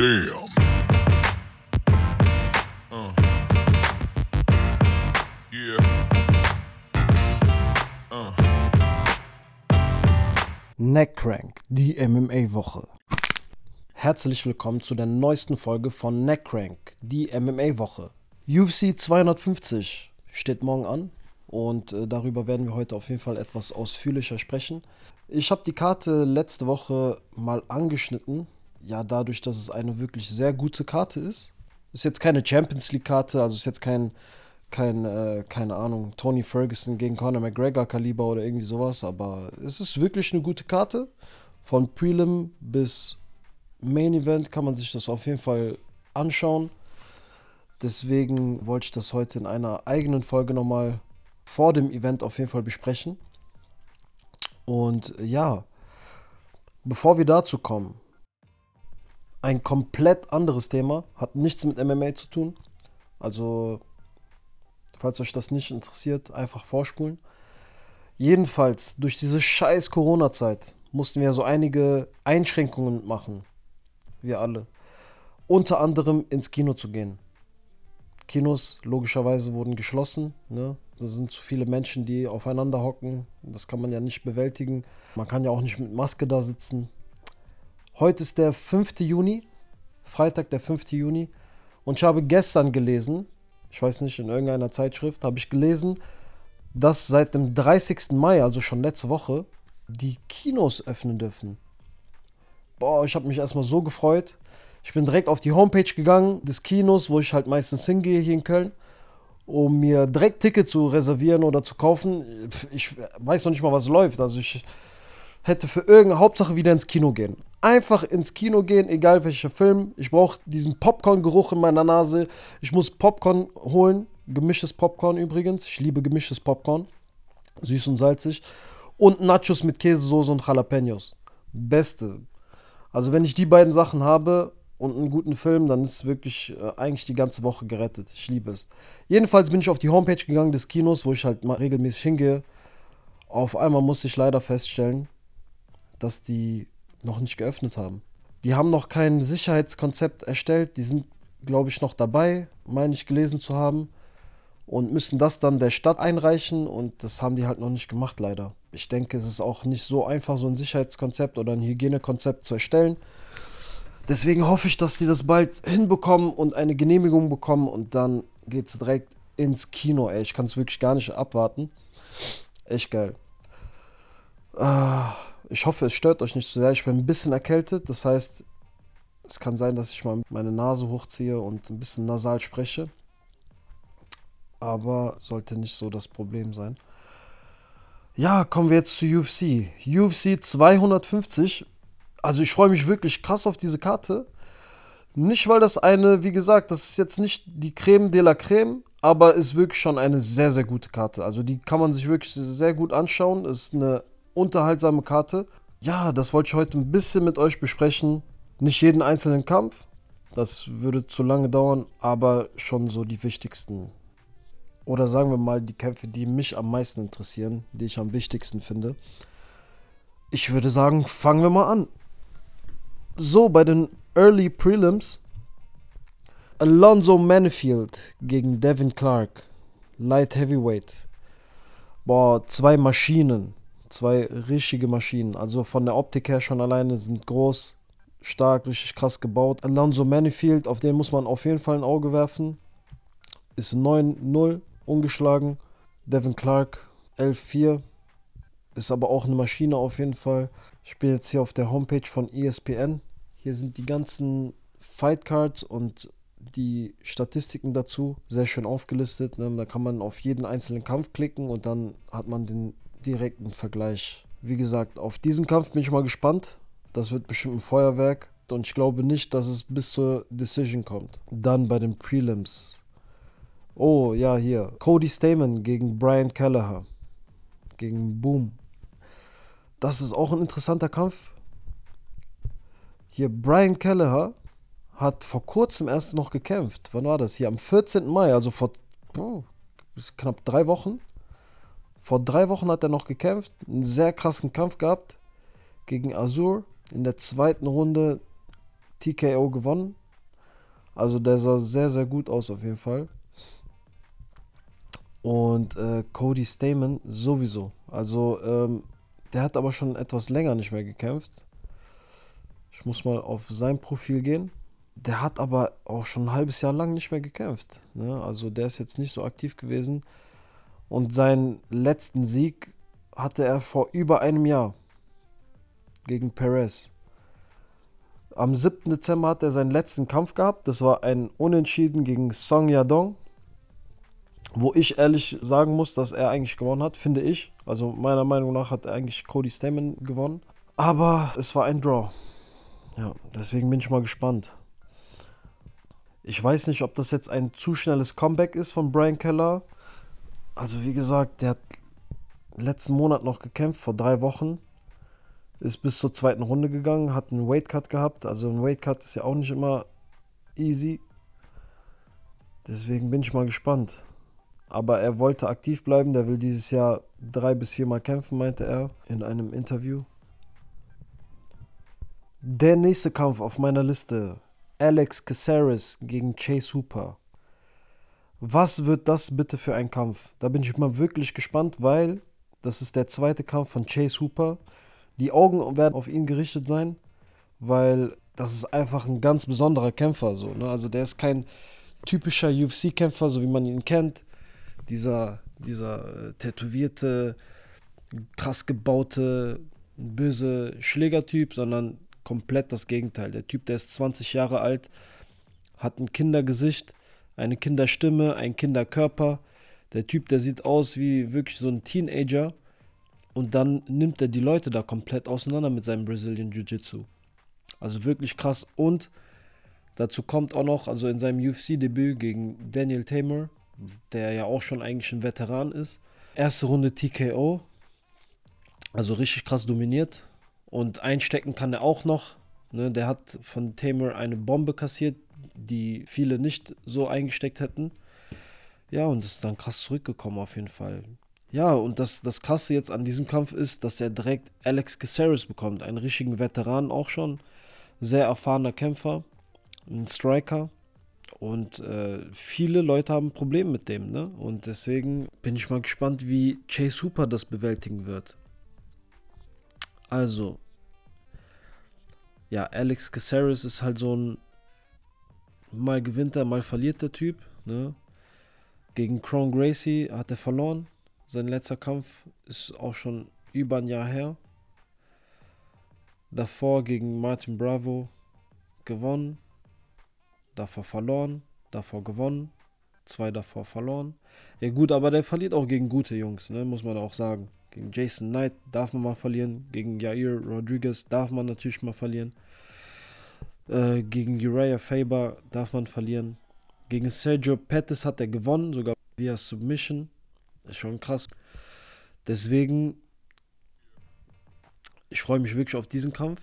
Damn. Uh. Yeah. Uh. Neckcrank, die MMA-Woche. Herzlich willkommen zu der neuesten Folge von Neckcrank, die MMA-Woche. UFC 250 steht morgen an und äh, darüber werden wir heute auf jeden Fall etwas ausführlicher sprechen. Ich habe die Karte letzte Woche mal angeschnitten. Ja, dadurch, dass es eine wirklich sehr gute Karte ist. Ist jetzt keine Champions League-Karte, also ist jetzt kein, kein äh, keine Ahnung, Tony Ferguson gegen Conor McGregor-Kaliber oder irgendwie sowas, aber es ist wirklich eine gute Karte. Von Prelim bis Main Event kann man sich das auf jeden Fall anschauen. Deswegen wollte ich das heute in einer eigenen Folge nochmal vor dem Event auf jeden Fall besprechen. Und ja, bevor wir dazu kommen, ein komplett anderes Thema, hat nichts mit MMA zu tun. Also, falls euch das nicht interessiert, einfach vorspulen. Jedenfalls, durch diese scheiß Corona-Zeit mussten wir so einige Einschränkungen machen. Wir alle. Unter anderem ins Kino zu gehen. Kinos logischerweise wurden geschlossen. Ne? Da sind zu viele Menschen, die aufeinander hocken. Das kann man ja nicht bewältigen. Man kann ja auch nicht mit Maske da sitzen. Heute ist der 5. Juni, Freitag, der 5. Juni. Und ich habe gestern gelesen, ich weiß nicht, in irgendeiner Zeitschrift, habe ich gelesen, dass seit dem 30. Mai, also schon letzte Woche, die Kinos öffnen dürfen. Boah, ich habe mich erstmal so gefreut. Ich bin direkt auf die Homepage gegangen des Kinos, wo ich halt meistens hingehe hier in Köln, um mir direkt Ticket zu reservieren oder zu kaufen. Ich weiß noch nicht mal, was läuft. Also ich hätte für irgendeine Hauptsache wieder ins Kino gehen. Einfach ins Kino gehen, egal welcher Film. Ich brauche diesen Popcorn-Geruch in meiner Nase. Ich muss Popcorn holen. Gemischtes Popcorn übrigens. Ich liebe gemischtes Popcorn. Süß und salzig. Und Nachos mit Käsesoße und Jalapenos. Beste. Also wenn ich die beiden Sachen habe, und einen guten Film, dann ist wirklich äh, eigentlich die ganze Woche gerettet. Ich liebe es. Jedenfalls bin ich auf die Homepage gegangen des Kinos, wo ich halt mal regelmäßig hingehe. Auf einmal musste ich leider feststellen, dass die noch nicht geöffnet haben. Die haben noch kein Sicherheitskonzept erstellt. Die sind, glaube ich, noch dabei, meine ich gelesen zu haben. Und müssen das dann der Stadt einreichen und das haben die halt noch nicht gemacht, leider. Ich denke, es ist auch nicht so einfach, so ein Sicherheitskonzept oder ein Hygienekonzept zu erstellen. Deswegen hoffe ich, dass sie das bald hinbekommen und eine Genehmigung bekommen und dann geht es direkt ins Kino, ey. Ich kann es wirklich gar nicht abwarten. Echt geil. Ah, ich hoffe, es stört euch nicht zu sehr. Ich bin ein bisschen erkältet, das heißt, es kann sein, dass ich mal meine Nase hochziehe und ein bisschen nasal spreche. Aber sollte nicht so das Problem sein. Ja, kommen wir jetzt zu UFC. UFC 250 also ich freue mich wirklich krass auf diese Karte. Nicht, weil das eine, wie gesagt, das ist jetzt nicht die Creme de la Creme, aber ist wirklich schon eine sehr, sehr gute Karte. Also die kann man sich wirklich sehr gut anschauen. Ist eine unterhaltsame Karte. Ja, das wollte ich heute ein bisschen mit euch besprechen. Nicht jeden einzelnen Kampf, das würde zu lange dauern, aber schon so die wichtigsten. Oder sagen wir mal die Kämpfe, die mich am meisten interessieren, die ich am wichtigsten finde. Ich würde sagen, fangen wir mal an. So, bei den Early Prelims. Alonso Manifield gegen Devin Clark. Light Heavyweight. Boah, zwei Maschinen. Zwei richtige Maschinen. Also von der Optik her schon alleine sind groß, stark, richtig krass gebaut. Alonso Manifield, auf den muss man auf jeden Fall ein Auge werfen. Ist 9-0 ungeschlagen. Devin Clark 11-4. Ist aber auch eine Maschine auf jeden Fall. Ich bin jetzt hier auf der Homepage von ESPN. Hier sind die ganzen Fight Cards und die Statistiken dazu sehr schön aufgelistet. Ne? Da kann man auf jeden einzelnen Kampf klicken und dann hat man den direkten Vergleich. Wie gesagt, auf diesen Kampf bin ich mal gespannt. Das wird bestimmt ein Feuerwerk. Und ich glaube nicht, dass es bis zur Decision kommt. Dann bei den Prelims. Oh, ja, hier. Cody Stamen gegen Brian Kelleher. Gegen Boom. Das ist auch ein interessanter Kampf. Hier, Brian Kelleher hat vor kurzem erst noch gekämpft. Wann war das? Hier am 14. Mai, also vor oh, knapp drei Wochen. Vor drei Wochen hat er noch gekämpft, einen sehr krassen Kampf gehabt gegen Azur. In der zweiten Runde TKO gewonnen. Also der sah sehr, sehr gut aus auf jeden Fall. Und äh, Cody Stamen sowieso. Also ähm, der hat aber schon etwas länger nicht mehr gekämpft. Ich muss mal auf sein Profil gehen. Der hat aber auch schon ein halbes Jahr lang nicht mehr gekämpft. Ne? Also der ist jetzt nicht so aktiv gewesen. Und seinen letzten Sieg hatte er vor über einem Jahr gegen Perez. Am 7. Dezember hat er seinen letzten Kampf gehabt. Das war ein Unentschieden gegen Song Yadong. Wo ich ehrlich sagen muss, dass er eigentlich gewonnen hat, finde ich. Also meiner Meinung nach hat er eigentlich Cody Stamen gewonnen. Aber es war ein Draw. Ja, deswegen bin ich mal gespannt. Ich weiß nicht, ob das jetzt ein zu schnelles Comeback ist von Brian Keller. Also wie gesagt, der hat letzten Monat noch gekämpft, vor drei Wochen. Ist bis zur zweiten Runde gegangen, hat einen Weightcut gehabt. Also ein Weightcut ist ja auch nicht immer easy. Deswegen bin ich mal gespannt. Aber er wollte aktiv bleiben, der will dieses Jahr drei bis viermal kämpfen, meinte er in einem Interview. Der nächste Kampf auf meiner Liste. Alex Caceres gegen Chase Hooper. Was wird das bitte für ein Kampf? Da bin ich mal wirklich gespannt, weil das ist der zweite Kampf von Chase Hooper. Die Augen werden auf ihn gerichtet sein, weil das ist einfach ein ganz besonderer Kämpfer. So, ne? Also der ist kein typischer UFC-Kämpfer, so wie man ihn kennt. Dieser, dieser äh, tätowierte, krass gebaute, böse Schlägertyp, sondern komplett das Gegenteil. Der Typ, der ist 20 Jahre alt, hat ein Kindergesicht, eine Kinderstimme, ein Kinderkörper. Der Typ, der sieht aus wie wirklich so ein Teenager. Und dann nimmt er die Leute da komplett auseinander mit seinem Brazilian Jiu-Jitsu. Also wirklich krass. Und dazu kommt auch noch, also in seinem UFC-Debüt gegen Daniel Tamer, der ja auch schon eigentlich ein Veteran ist. Erste Runde TKO. Also richtig krass dominiert. Und einstecken kann er auch noch. Ne, der hat von Tamer eine Bombe kassiert, die viele nicht so eingesteckt hätten. Ja, und ist dann krass zurückgekommen auf jeden Fall. Ja, und das, das Krasse jetzt an diesem Kampf ist, dass er direkt Alex Caceres bekommt. Einen richtigen Veteran auch schon. Sehr erfahrener Kämpfer. Ein Striker. Und äh, viele Leute haben Probleme mit dem, ne? Und deswegen bin ich mal gespannt, wie Chase Hooper das bewältigen wird. Also, ja, Alex Caceres ist halt so ein mal gewinnt er, mal verliert der Typ. Ne? Gegen Cron Gracie hat er verloren. Sein letzter Kampf ist auch schon über ein Jahr her. Davor gegen Martin Bravo gewonnen. Davor verloren. Davor gewonnen. Zwei davor verloren. Ja gut, aber der verliert auch gegen gute Jungs, ne? muss man auch sagen. Gegen Jason Knight darf man mal verlieren. Gegen Jair Rodriguez darf man natürlich mal verlieren. Äh, gegen Uriah Faber darf man verlieren. Gegen Sergio Pettis hat er gewonnen, sogar via Submission. Ist schon krass. Deswegen, ich freue mich wirklich auf diesen Kampf.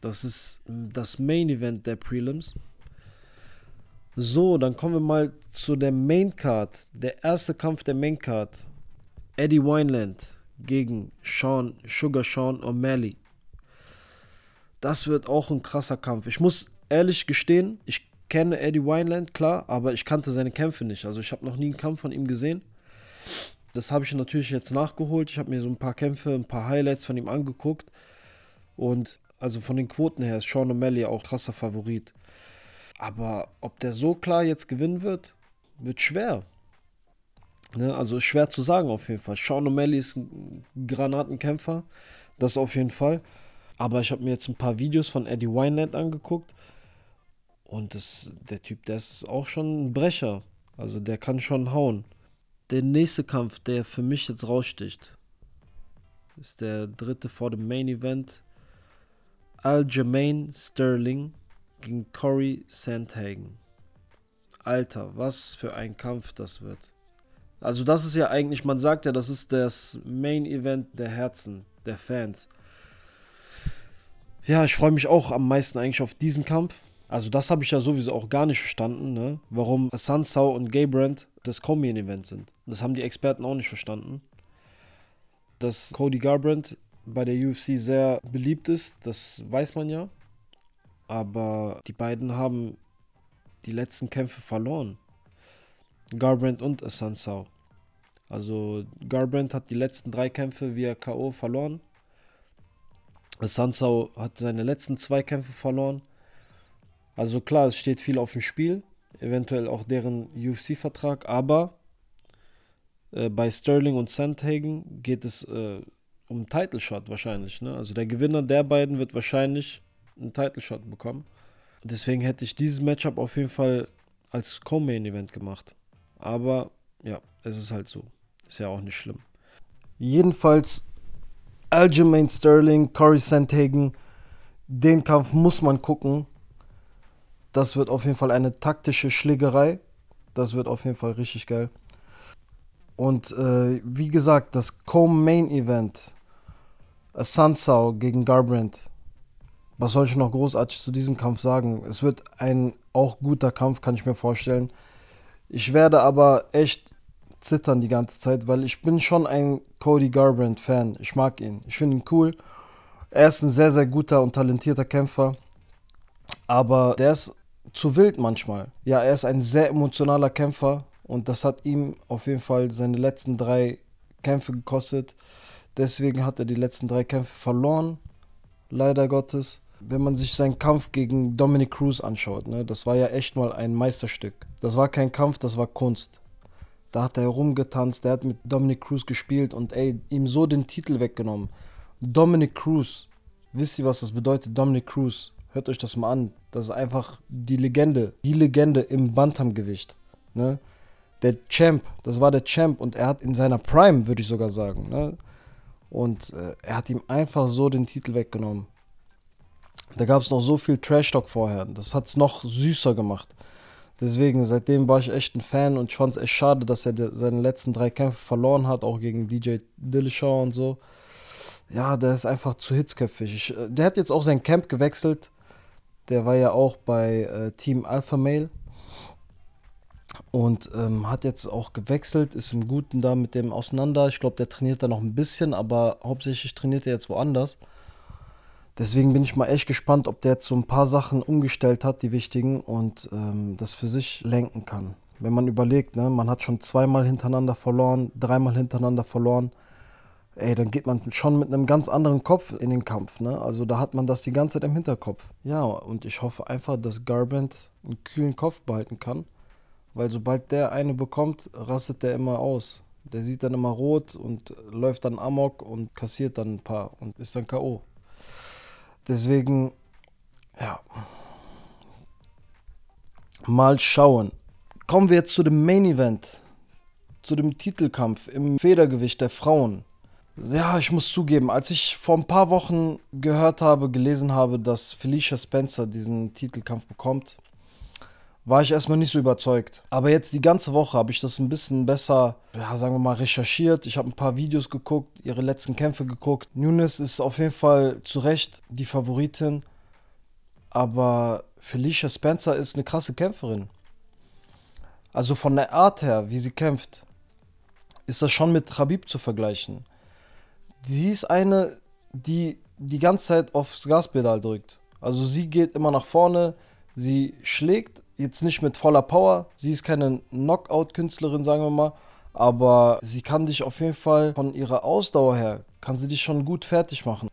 Das ist das Main Event der Prelims. So, dann kommen wir mal zu der Main Card. Der erste Kampf der Main Card. Eddie Wineland gegen Sean, Sugar Sean O'Malley. Das wird auch ein krasser Kampf. Ich muss ehrlich gestehen, ich kenne Eddie Wineland, klar, aber ich kannte seine Kämpfe nicht. Also ich habe noch nie einen Kampf von ihm gesehen. Das habe ich natürlich jetzt nachgeholt. Ich habe mir so ein paar Kämpfe, ein paar Highlights von ihm angeguckt. Und also von den Quoten her ist Sean O'Malley auch krasser Favorit. Aber ob der so klar jetzt gewinnen wird, wird schwer. Ne, also schwer zu sagen auf jeden Fall. Sean O'Malley ist ein Granatenkämpfer, das auf jeden Fall. Aber ich habe mir jetzt ein paar Videos von Eddie Wineland angeguckt und das, der Typ, der ist auch schon ein Brecher. Also der kann schon hauen. Der nächste Kampf, der für mich jetzt raussticht, ist der dritte vor dem Main Event. Aljamain Sterling gegen Corey Sandhagen. Alter, was für ein Kampf das wird. Also das ist ja eigentlich, man sagt ja, das ist das Main Event der Herzen, der Fans. Ja, ich freue mich auch am meisten eigentlich auf diesen Kampf. Also das habe ich ja sowieso auch gar nicht verstanden, ne? warum Sansau und Gaybrand das Co-Main-Event sind. Das haben die Experten auch nicht verstanden. Dass Cody Garbrandt bei der UFC sehr beliebt ist, das weiß man ja. aber die beiden haben die letzten Kämpfe verloren. Garbrandt und Asansao. Also Garbrandt hat die letzten drei Kämpfe via K.O. verloren. Asansao hat seine letzten zwei Kämpfe verloren. Also klar, es steht viel auf dem Spiel. Eventuell auch deren UFC-Vertrag. Aber äh, bei Sterling und Sandhagen geht es äh, um Title Shot wahrscheinlich. Ne? Also der Gewinner der beiden wird wahrscheinlich einen Title Shot bekommen. Deswegen hätte ich dieses Matchup auf jeden Fall als Co-Main Event gemacht. Aber ja, es ist halt so. Ist ja auch nicht schlimm. Jedenfalls Aljamain Sterling, Corey Sandhagen, den Kampf muss man gucken. Das wird auf jeden Fall eine taktische Schlägerei. Das wird auf jeden Fall richtig geil. Und äh, wie gesagt, das Co-Main Event, Sansao gegen Garbrandt. Was soll ich noch großartig zu diesem Kampf sagen? Es wird ein auch guter Kampf, kann ich mir vorstellen. Ich werde aber echt zittern die ganze Zeit, weil ich bin schon ein Cody Garbrandt-Fan. Ich mag ihn. Ich finde ihn cool. Er ist ein sehr, sehr guter und talentierter Kämpfer. Aber der ist zu wild manchmal. Ja, er ist ein sehr emotionaler Kämpfer. Und das hat ihm auf jeden Fall seine letzten drei Kämpfe gekostet. Deswegen hat er die letzten drei Kämpfe verloren. Leider Gottes. Wenn man sich seinen Kampf gegen Dominic Cruz anschaut, ne, das war ja echt mal ein Meisterstück. Das war kein Kampf, das war Kunst. Da hat er rumgetanzt, der hat mit Dominic Cruz gespielt und ey, ihm so den Titel weggenommen. Dominic Cruz, wisst ihr, was das bedeutet? Dominic Cruz, hört euch das mal an. Das ist einfach die Legende, die Legende im Bantamgewicht. Ne? der Champ, das war der Champ und er hat in seiner Prime, würde ich sogar sagen, ne? Und äh, er hat ihm einfach so den Titel weggenommen. Da gab es noch so viel Trash-Talk vorher. Das hat es noch süßer gemacht. Deswegen, seitdem war ich echt ein Fan und ich fand es echt schade, dass er seine letzten drei Kämpfe verloren hat, auch gegen DJ Dillashaw und so. Ja, der ist einfach zu hitzköpfig. Ich, äh, der hat jetzt auch sein Camp gewechselt. Der war ja auch bei äh, Team Alpha Male und ähm, hat jetzt auch gewechselt, ist im Guten da mit dem auseinander. Ich glaube, der trainiert da noch ein bisschen, aber hauptsächlich trainiert er jetzt woanders. Deswegen bin ich mal echt gespannt, ob der jetzt so ein paar Sachen umgestellt hat, die wichtigen, und ähm, das für sich lenken kann. Wenn man überlegt, ne, man hat schon zweimal hintereinander verloren, dreimal hintereinander verloren, ey, dann geht man schon mit einem ganz anderen Kopf in den Kampf. Ne? Also da hat man das die ganze Zeit im Hinterkopf. Ja, und ich hoffe einfach, dass Garbrandt einen kühlen Kopf behalten kann weil sobald der eine bekommt, rastet der immer aus. Der sieht dann immer rot und läuft dann amok und kassiert dann ein paar und ist dann K.O. Deswegen, ja. Mal schauen. Kommen wir jetzt zu dem Main Event. Zu dem Titelkampf im Federgewicht der Frauen. Ja, ich muss zugeben, als ich vor ein paar Wochen gehört habe, gelesen habe, dass Felicia Spencer diesen Titelkampf bekommt, war ich erstmal nicht so überzeugt. Aber jetzt die ganze Woche habe ich das ein bisschen besser, ja, sagen wir mal, recherchiert. Ich habe ein paar Videos geguckt, ihre letzten Kämpfe geguckt. Nunes ist auf jeden Fall zu Recht die Favoritin. Aber Felicia Spencer ist eine krasse Kämpferin. Also von der Art her, wie sie kämpft, ist das schon mit Habib zu vergleichen. Sie ist eine, die die ganze Zeit aufs Gaspedal drückt. Also sie geht immer nach vorne, sie schlägt, jetzt nicht mit voller Power. Sie ist keine Knockout-Künstlerin, sagen wir mal. Aber sie kann dich auf jeden Fall von ihrer Ausdauer her, kann sie dich schon gut fertig machen.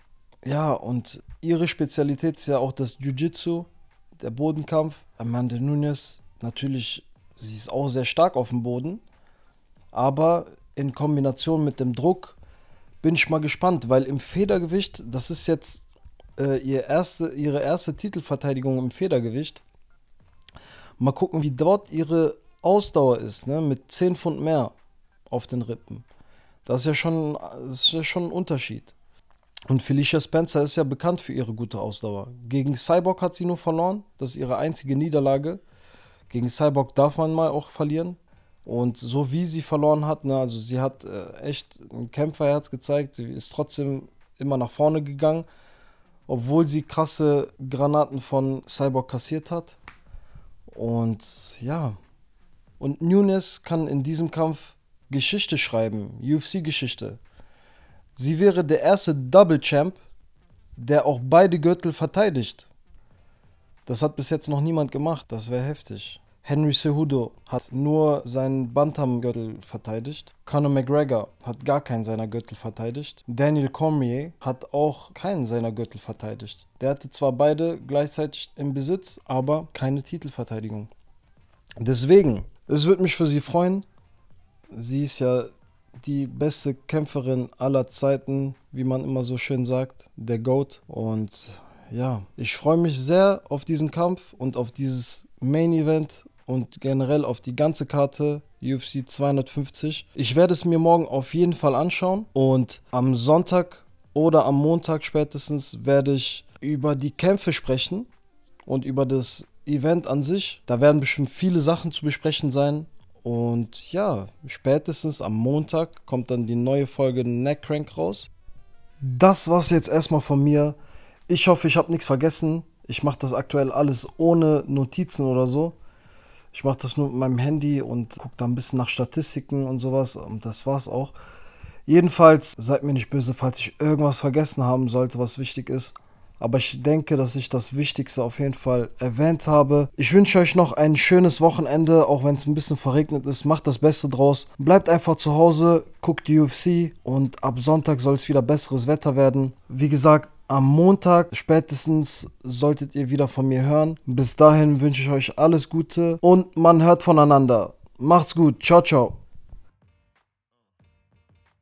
Ja, und ihre Spezialität ist ja auch das Jiu-Jitsu, der Bodenkampf. Amanda Nunes, natürlich, sie ist auch sehr stark auf dem Boden. Aber in Kombination mit dem Druck bin ich mal gespannt, weil im Federgewicht, das ist jetzt äh, ihr erste, ihre erste Titelverteidigung im Federgewicht. Mal gucken, wie dort ihre Ausdauer ist, ne? mit 10 Pfund mehr auf den Rippen. Das ist ja schon, das ist ja schon ein Unterschied. Und Felicia Spencer ist ja bekannt für ihre gute Ausdauer. Gegen Cyborg hat sie nur verloren. Das ist ihre einzige Niederlage. Gegen Cyborg darf man mal auch verlieren. Und so wie sie verloren hat, ne, also sie hat äh, echt ein Kämpferherz gezeigt. Sie ist trotzdem immer nach vorne gegangen, obwohl sie krasse Granaten von Cyborg kassiert hat. Und ja, und Nunes kann in diesem Kampf Geschichte schreiben, UFC-Geschichte. Sie wäre der erste Double Champ, der auch beide Gürtel verteidigt. Das hat bis jetzt noch niemand gemacht. Das wäre heftig. Henry Cejudo hat nur seinen Bantam-Gürtel verteidigt. Conor McGregor hat gar keinen seiner Gürtel verteidigt. Daniel Cormier hat auch keinen seiner Gürtel verteidigt. Der hatte zwar beide gleichzeitig im Besitz, aber keine Titelverteidigung. Deswegen, es würde mich für sie freuen. Sie ist ja die beste Kämpferin aller Zeiten, wie man immer so schön sagt, der GOAT. Und ja, ich freue mich sehr auf diesen Kampf und auf dieses Main Event und generell auf die ganze Karte UFC 250. Ich werde es mir morgen auf jeden Fall anschauen und am Sonntag oder am Montag spätestens werde ich über die Kämpfe sprechen und über das Event an sich. Da werden bestimmt viele Sachen zu besprechen sein. Und ja, spätestens am Montag kommt dann die neue Folge Neckcrank raus. Das war's jetzt erstmal von mir. Ich hoffe, ich habe nichts vergessen. Ich mache das aktuell alles ohne Notizen oder so. Ich mache das nur mit meinem Handy und gucke da ein bisschen nach Statistiken und sowas. Und das war's auch. Jedenfalls seid mir nicht böse, falls ich irgendwas vergessen haben sollte, was wichtig ist. Aber ich denke, dass ich das Wichtigste auf jeden Fall erwähnt habe. Ich wünsche euch noch ein schönes Wochenende, auch wenn es ein bisschen verregnet ist. Macht das Beste draus. Bleibt einfach zu Hause, guckt die UFC und ab Sonntag soll es wieder besseres Wetter werden. Wie gesagt, am Montag spätestens solltet ihr wieder von mir hören. Bis dahin wünsche ich euch alles Gute und man hört voneinander. Macht's gut. Ciao, ciao.